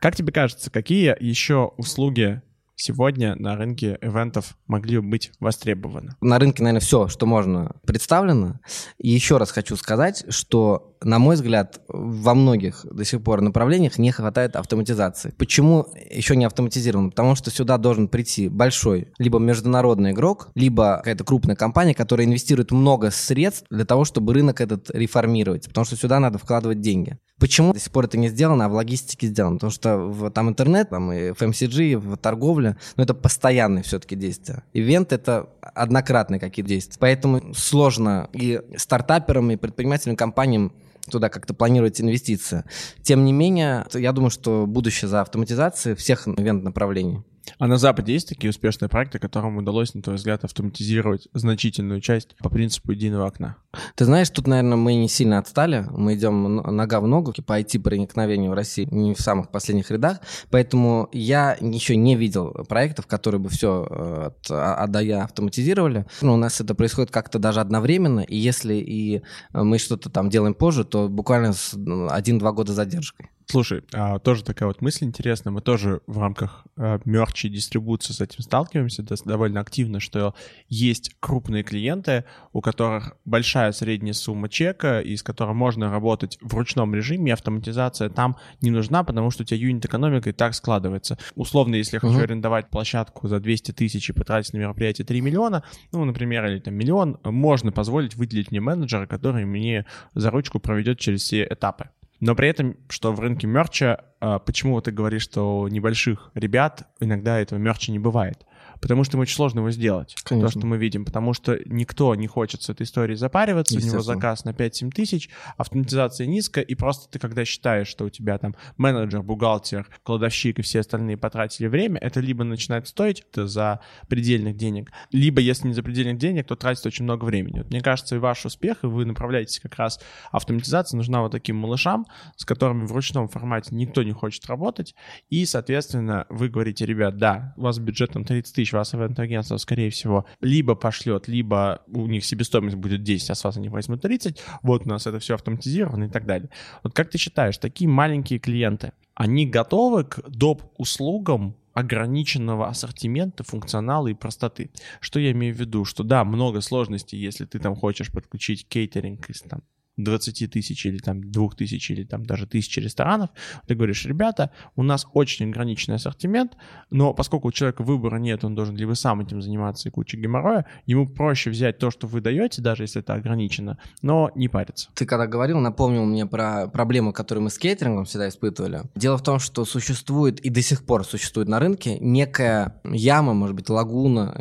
Как тебе кажется, какие еще услуги сегодня на рынке ивентов могли бы быть востребованы? На рынке, наверное, все, что можно, представлено. И еще раз хочу сказать, что, на мой взгляд, во многих до сих пор направлениях не хватает автоматизации. Почему еще не автоматизировано? Потому что сюда должен прийти большой, либо международный игрок, либо какая-то крупная компания, которая инвестирует много средств для того, чтобы рынок этот реформировать. Потому что сюда надо вкладывать деньги. Почему до сих пор это не сделано, а в логистике сделано? Потому что в, там интернет, там и FMCG, в торговле, но это постоянные все-таки действия. Ивент — это однократные какие-то действия. Поэтому сложно и стартаперам, и предпринимательным компаниям туда как-то планировать инвестиции. Тем не менее, я думаю, что будущее за автоматизацией всех ивент-направлений. А на Западе есть такие успешные проекты, которым удалось, на твой взгляд, автоматизировать значительную часть по принципу единого окна? Ты знаешь, тут, наверное, мы не сильно отстали. Мы идем нога в ногу по IT-проникновению в России не в самых последних рядах. Поэтому я еще не видел проектов, которые бы все э, от А, а до Я автоматизировали. Ну, у нас это происходит как-то даже одновременно. И если и мы что-то там делаем позже, то буквально с ну, один-два года задержкой. Слушай, а, тоже такая вот мысль интересная. Мы тоже в рамках а, мерчи дистрибуции с этим сталкиваемся довольно активно, что есть крупные клиенты, у которых большая средняя сумма чека, и с которой можно работать в ручном режиме, автоматизация там не нужна, потому что у тебя юнит-экономика и так складывается. Условно, если я хочу uh-huh. арендовать площадку за 200 тысяч и потратить на мероприятие 3 миллиона, ну, например, или там миллион, можно позволить выделить мне менеджера, который мне за ручку проведет через все этапы. Но при этом, что в рынке мерча, а, почему ты говоришь, что у небольших ребят иногда этого мерча не бывает? Потому что ему очень сложно его сделать. Конечно. То, что мы видим. Потому что никто не хочет с этой историей запариваться. У него заказ на 5-7 тысяч, автоматизация низкая, и просто ты, когда считаешь, что у тебя там менеджер, бухгалтер, кладовщик и все остальные потратили время, это либо начинает стоить это за предельных денег, либо, если не за предельных денег, то тратит очень много времени. Вот мне кажется, и ваш успех, и вы направляетесь как раз автоматизация нужна вот таким малышам, с которыми в ручном формате никто не хочет работать, и, соответственно, вы говорите, ребят, да, у вас бюджет там 30 тысяч, вас ивент-агентство, скорее всего, либо пошлет, либо у них себестоимость будет 10, а с вас они возьмут 30, вот у нас это все автоматизировано и так далее. Вот как ты считаешь, такие маленькие клиенты, они готовы к доп. услугам ограниченного ассортимента, функционала и простоты. Что я имею в виду? Что да, много сложностей, если ты там хочешь подключить кейтеринг из там 20 тысяч или там 2 тысяч или там даже тысячи ресторанов, ты говоришь, ребята, у нас очень ограниченный ассортимент, но поскольку у человека выбора нет, он должен либо сам этим заниматься и куча геморроя, ему проще взять то, что вы даете, даже если это ограничено, но не париться. Ты когда говорил, напомнил мне про проблему, которую мы с кейтерингом всегда испытывали. Дело в том, что существует и до сих пор существует на рынке некая яма, может быть, лагуна,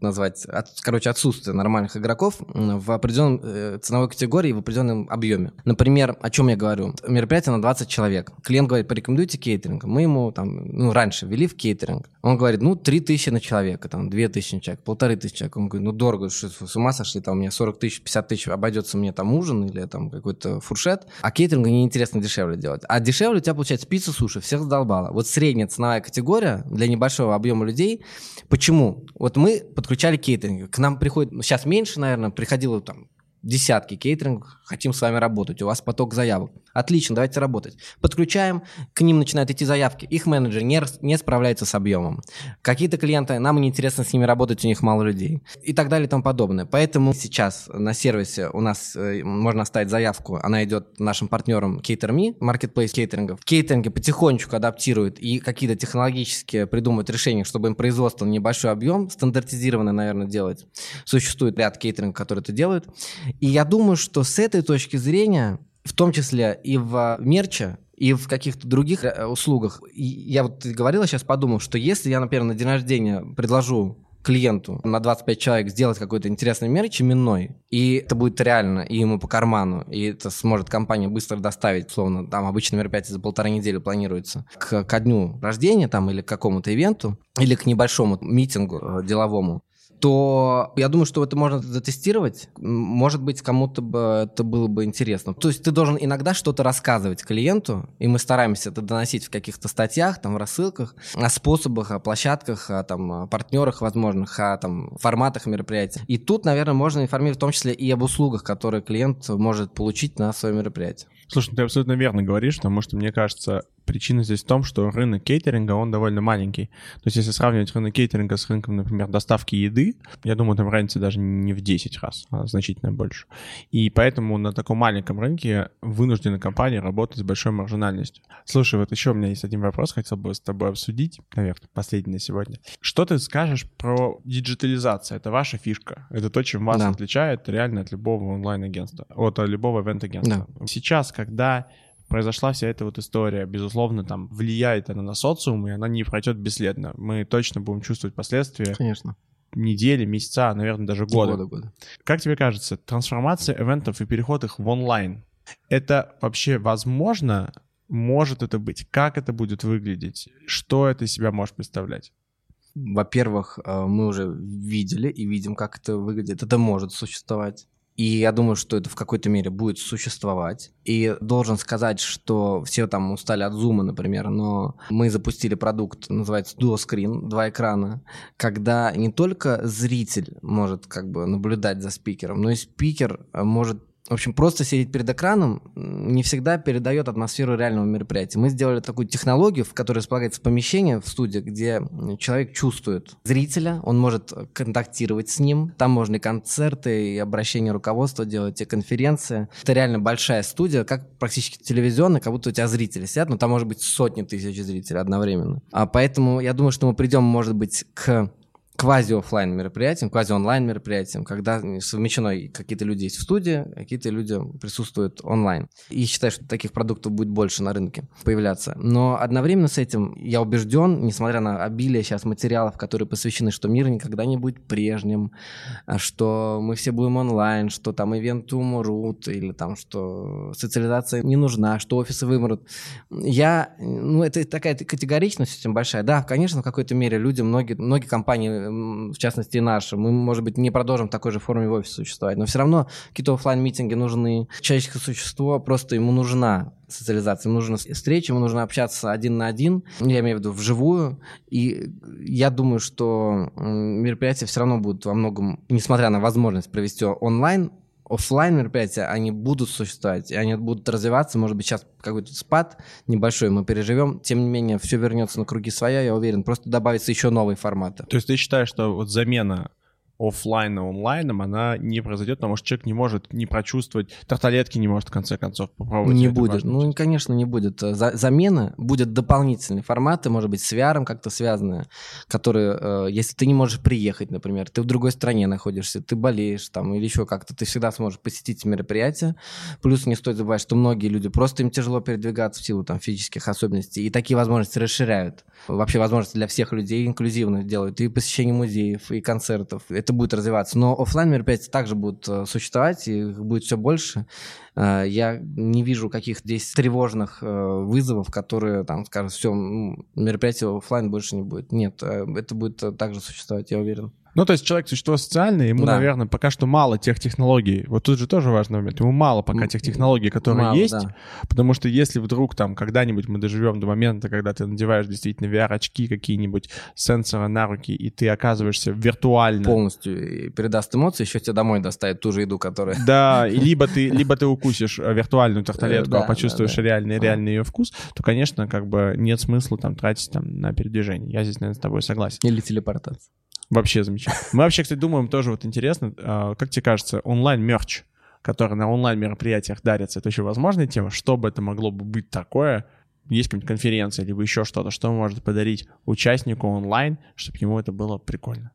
назвать, от, короче, отсутствие нормальных игроков в определенной э, ценовой категории, в определенном определенном объеме. Например, о чем я говорю? Мероприятие на 20 человек. Клиент говорит, порекомендуйте кейтеринг. Мы ему там, ну, раньше ввели в кейтеринг. Он говорит, ну, 3 тысячи на человека, там, 2 тысячи на человека, полторы тысячи человек. Он говорит, ну, дорого, что с ума сошли, там, у меня 40 тысяч, 50 тысяч обойдется мне там ужин или там какой-то фуршет. А кейтерингу неинтересно дешевле делать. А дешевле у тебя получается пицца, суши, всех задолбало. Вот средняя ценовая категория для небольшого объема людей. Почему? Вот мы подключали кейтеринг. К нам приходит, сейчас меньше, наверное, приходило там десятки кейтерингов, хотим с вами работать, у вас поток заявок. Отлично, давайте работать. Подключаем, к ним начинают идти заявки, их менеджер не, не справляется с объемом. Какие-то клиенты, нам неинтересно с ними работать, у них мало людей. И так далее и тому подобное. Поэтому сейчас на сервисе у нас э, можно оставить заявку, она идет нашим партнерам CaterMe, Marketplace кейтерингов. Кейтеринги потихонечку адаптируют и какие-то технологические придумывают решения, чтобы им производство небольшой объем, стандартизированно, наверное, делать. Существует ряд кейтерингов, которые это делают. И я думаю, что с этой точки зрения, в том числе и в мерче, и в каких-то других э, услугах. я вот говорила, сейчас подумал, что если я, например, на день рождения предложу клиенту на 25 человек сделать какой-то интересный мерч именной, и это будет реально, и ему по карману, и это сможет компания быстро доставить, словно там обычно мероприятие за полторы недели планируется, к, ко дню рождения там или к какому-то ивенту, или к небольшому митингу э, деловому, то я думаю, что это можно затестировать. Может быть, кому-то бы это было бы интересно. То есть ты должен иногда что-то рассказывать клиенту, и мы стараемся это доносить в каких-то статьях, там, в рассылках, о способах, о площадках, о там, о партнерах возможных, о там, форматах мероприятий. И тут, наверное, можно информировать в том числе и об услугах, которые клиент может получить на свое мероприятие. Слушай, ну ты абсолютно верно говоришь, потому что, мне кажется, причина здесь в том, что рынок кейтеринга, он довольно маленький. То есть если сравнивать рынок кейтеринга с рынком, например, доставки еды, я думаю, там разница даже не в 10 раз, а значительно больше. И поэтому на таком маленьком рынке вынуждены компании работать с большой маржинальностью. Слушай, вот еще у меня есть один вопрос, хотел бы с тобой обсудить, наверное, последний на сегодня. Что ты скажешь про диджитализацию? Это ваша фишка. Это то, чем вас да. отличает реально от любого онлайн-агентства, от любого ивент-агентства. Да. Сейчас, когда произошла вся эта вот история, безусловно, там влияет она на социум, и она не пройдет бесследно. Мы точно будем чувствовать последствия. Конечно. Недели, месяца, наверное, даже года. Года, года. Как тебе кажется, трансформация ивентов и переход их в онлайн, это вообще возможно? Может это быть? Как это будет выглядеть? Что это из себя может представлять? Во-первых, э, мы уже видели и видим, как это выглядит. Это может существовать. И я думаю, что это в какой-то мере будет существовать. И должен сказать, что все там устали от зума, например, но мы запустили продукт, называется Dual Screen, два экрана, когда не только зритель может как бы наблюдать за спикером, но и спикер может в общем, просто сидеть перед экраном не всегда передает атмосферу реального мероприятия. Мы сделали такую технологию, в которой располагается помещение в студии, где человек чувствует зрителя, он может контактировать с ним. Там можно и концерты, и обращение руководства делать, и конференции. Это реально большая студия, как практически телевизионная, как будто у тебя зрители сидят, но там может быть сотни тысяч зрителей одновременно. А поэтому я думаю, что мы придем, может быть, к квази-офлайн мероприятиям, квази-онлайн мероприятиям, когда совмещено какие-то люди есть в студии, какие-то люди присутствуют онлайн. И считаю, что таких продуктов будет больше на рынке появляться. Но одновременно с этим я убежден, несмотря на обилие сейчас материалов, которые посвящены, что мир никогда не будет прежним, а что мы все будем онлайн, что там ивенты умрут, или там, что социализация не нужна, что офисы вымрут. Я, ну, это такая категоричность очень большая. Да, конечно, в какой-то мере люди, многие, многие компании в частности, наши, мы, может быть, не продолжим в такой же форме в офисе существовать, но все равно какие-то офлайн митинги нужны. Человеческое существо, просто ему нужна социализация, ему нужна встреча, ему нужно общаться один на один, я имею в виду вживую, и я думаю, что мероприятия все равно будут во многом, несмотря на возможность провести онлайн, офлайн мероприятия, они будут существовать, и они будут развиваться. Может быть, сейчас какой-то спад небольшой мы переживем. Тем не менее, все вернется на круги своя, я уверен. Просто добавится еще новые форматы. То есть ты считаешь, что вот замена офлайна онлайном, она не произойдет, потому что человек не может не прочувствовать, тарталетки не может в конце концов попробовать. Не будет, ну, конечно, не будет. За, замена будет дополнительные форматы, может быть, с VR как-то связанные, которые, э, если ты не можешь приехать, например, ты в другой стране находишься, ты болеешь там или еще как-то, ты всегда сможешь посетить мероприятие. Плюс не стоит забывать, что многие люди просто им тяжело передвигаться в силу там физических особенностей, и такие возможности расширяют. Вообще возможности для всех людей инклюзивно делают и посещение музеев, и концертов, это будет развиваться. Но офлайн мероприятия также будут э, существовать, и их будет все больше. Э, я не вижу каких здесь тревожных э, вызовов, которые там скажут, все, мероприятие офлайн больше не будет. Нет, это будет также существовать, я уверен. Ну, то есть человек существо социальное, ему, Да. наверное, пока что мало тех технологий. Вот тут же тоже важный момент. Ему мало пока тех технологий, которые Мало, есть. да. Потому что если вдруг там когда-нибудь мы доживем до момента, когда ты надеваешь действительно VR-очки какие-нибудь, сенсоры на руки, и ты оказываешься виртуально... Полностью и передаст эмоции, еще тебе домой доставит ту же еду, которая... Да, и либо ты, либо ты укусишь э, виртуальную тарталетку, Э, а да, почувствуешь да, да. реальный, А. реальный ее вкус, то, конечно, как бы нет смысла там тратить там на передвижение. Я здесь, наверное, с тобой согласен. Или телепортация. Вообще замечательно. Мы вообще, кстати, думаем тоже вот интересно, а, как тебе кажется, онлайн-мерч, который на онлайн-мероприятиях дарится, это еще возможная тема? Что бы это могло бы быть такое? Есть какая-нибудь конференция, либо еще что-то, что может подарить участнику онлайн, чтобы ему это было прикольно?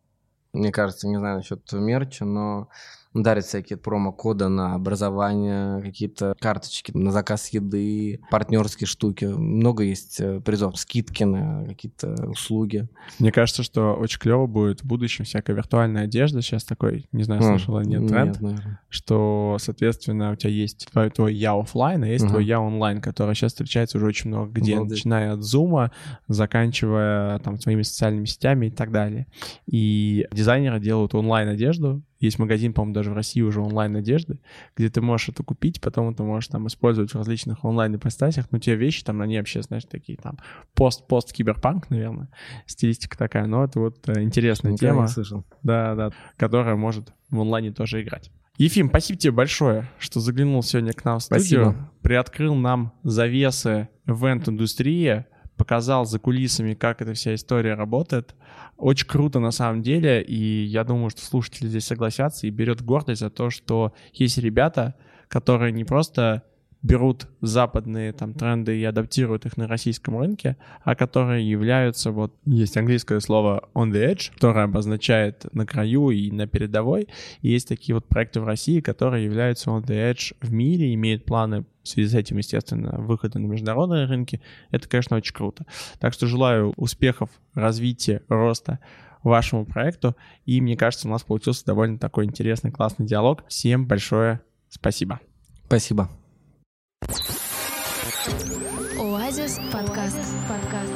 Мне кажется, не знаю насчет мерча, но дарят всякие промо-коды на образование, какие-то карточки на заказ еды, партнерские штуки. Много есть э, призов, скидки на какие-то услуги. Мне кажется, что очень клево будет в будущем всякая виртуальная одежда. Сейчас такой, не знаю, слышала, нет, тренд, наверное. что, соответственно, у тебя есть твой, твой я оффлайн, а есть Мгм. твой я онлайн, который сейчас встречается уже очень много где, Обалдеть. начиная от зума, заканчивая там своими социальными сетями и так далее. И дизайнеры делают онлайн одежду. Есть магазин, по-моему, даже в России уже онлайн одежды, где ты можешь это купить, потом ты можешь там использовать в различных онлайн ипостасях, но те вещи там, они вообще, знаешь, такие там пост-пост киберпанк, наверное, стилистика такая, но это вот э, интересная Никогда тема не слышал. да, да, которая может в онлайне тоже играть. Ефим, спасибо тебе большое, что заглянул сегодня к нам в студию, Спасибо. приоткрыл нам завесы ивент-индустрии, показал за кулисами, как эта вся история работает. Очень круто на самом деле, и я думаю, что слушатели здесь согласятся и берет гордость за то, что есть ребята, которые не просто берут западные там тренды и адаптируют их на российском рынке, а которые являются вот есть английское слово on the edge, которое обозначает на краю и на передовой, и есть такие вот проекты в России, которые являются on the edge в мире, имеют планы в связи с этим, естественно, выхода на международные рынки. Это, конечно, очень круто. Так что желаю успехов, развития, роста вашему проекту. И мне кажется, у нас получился довольно такой интересный, классный диалог. Всем большое спасибо. Спасибо. Оазис подкаст. Подкаст.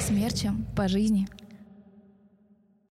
Смерчем по жизни.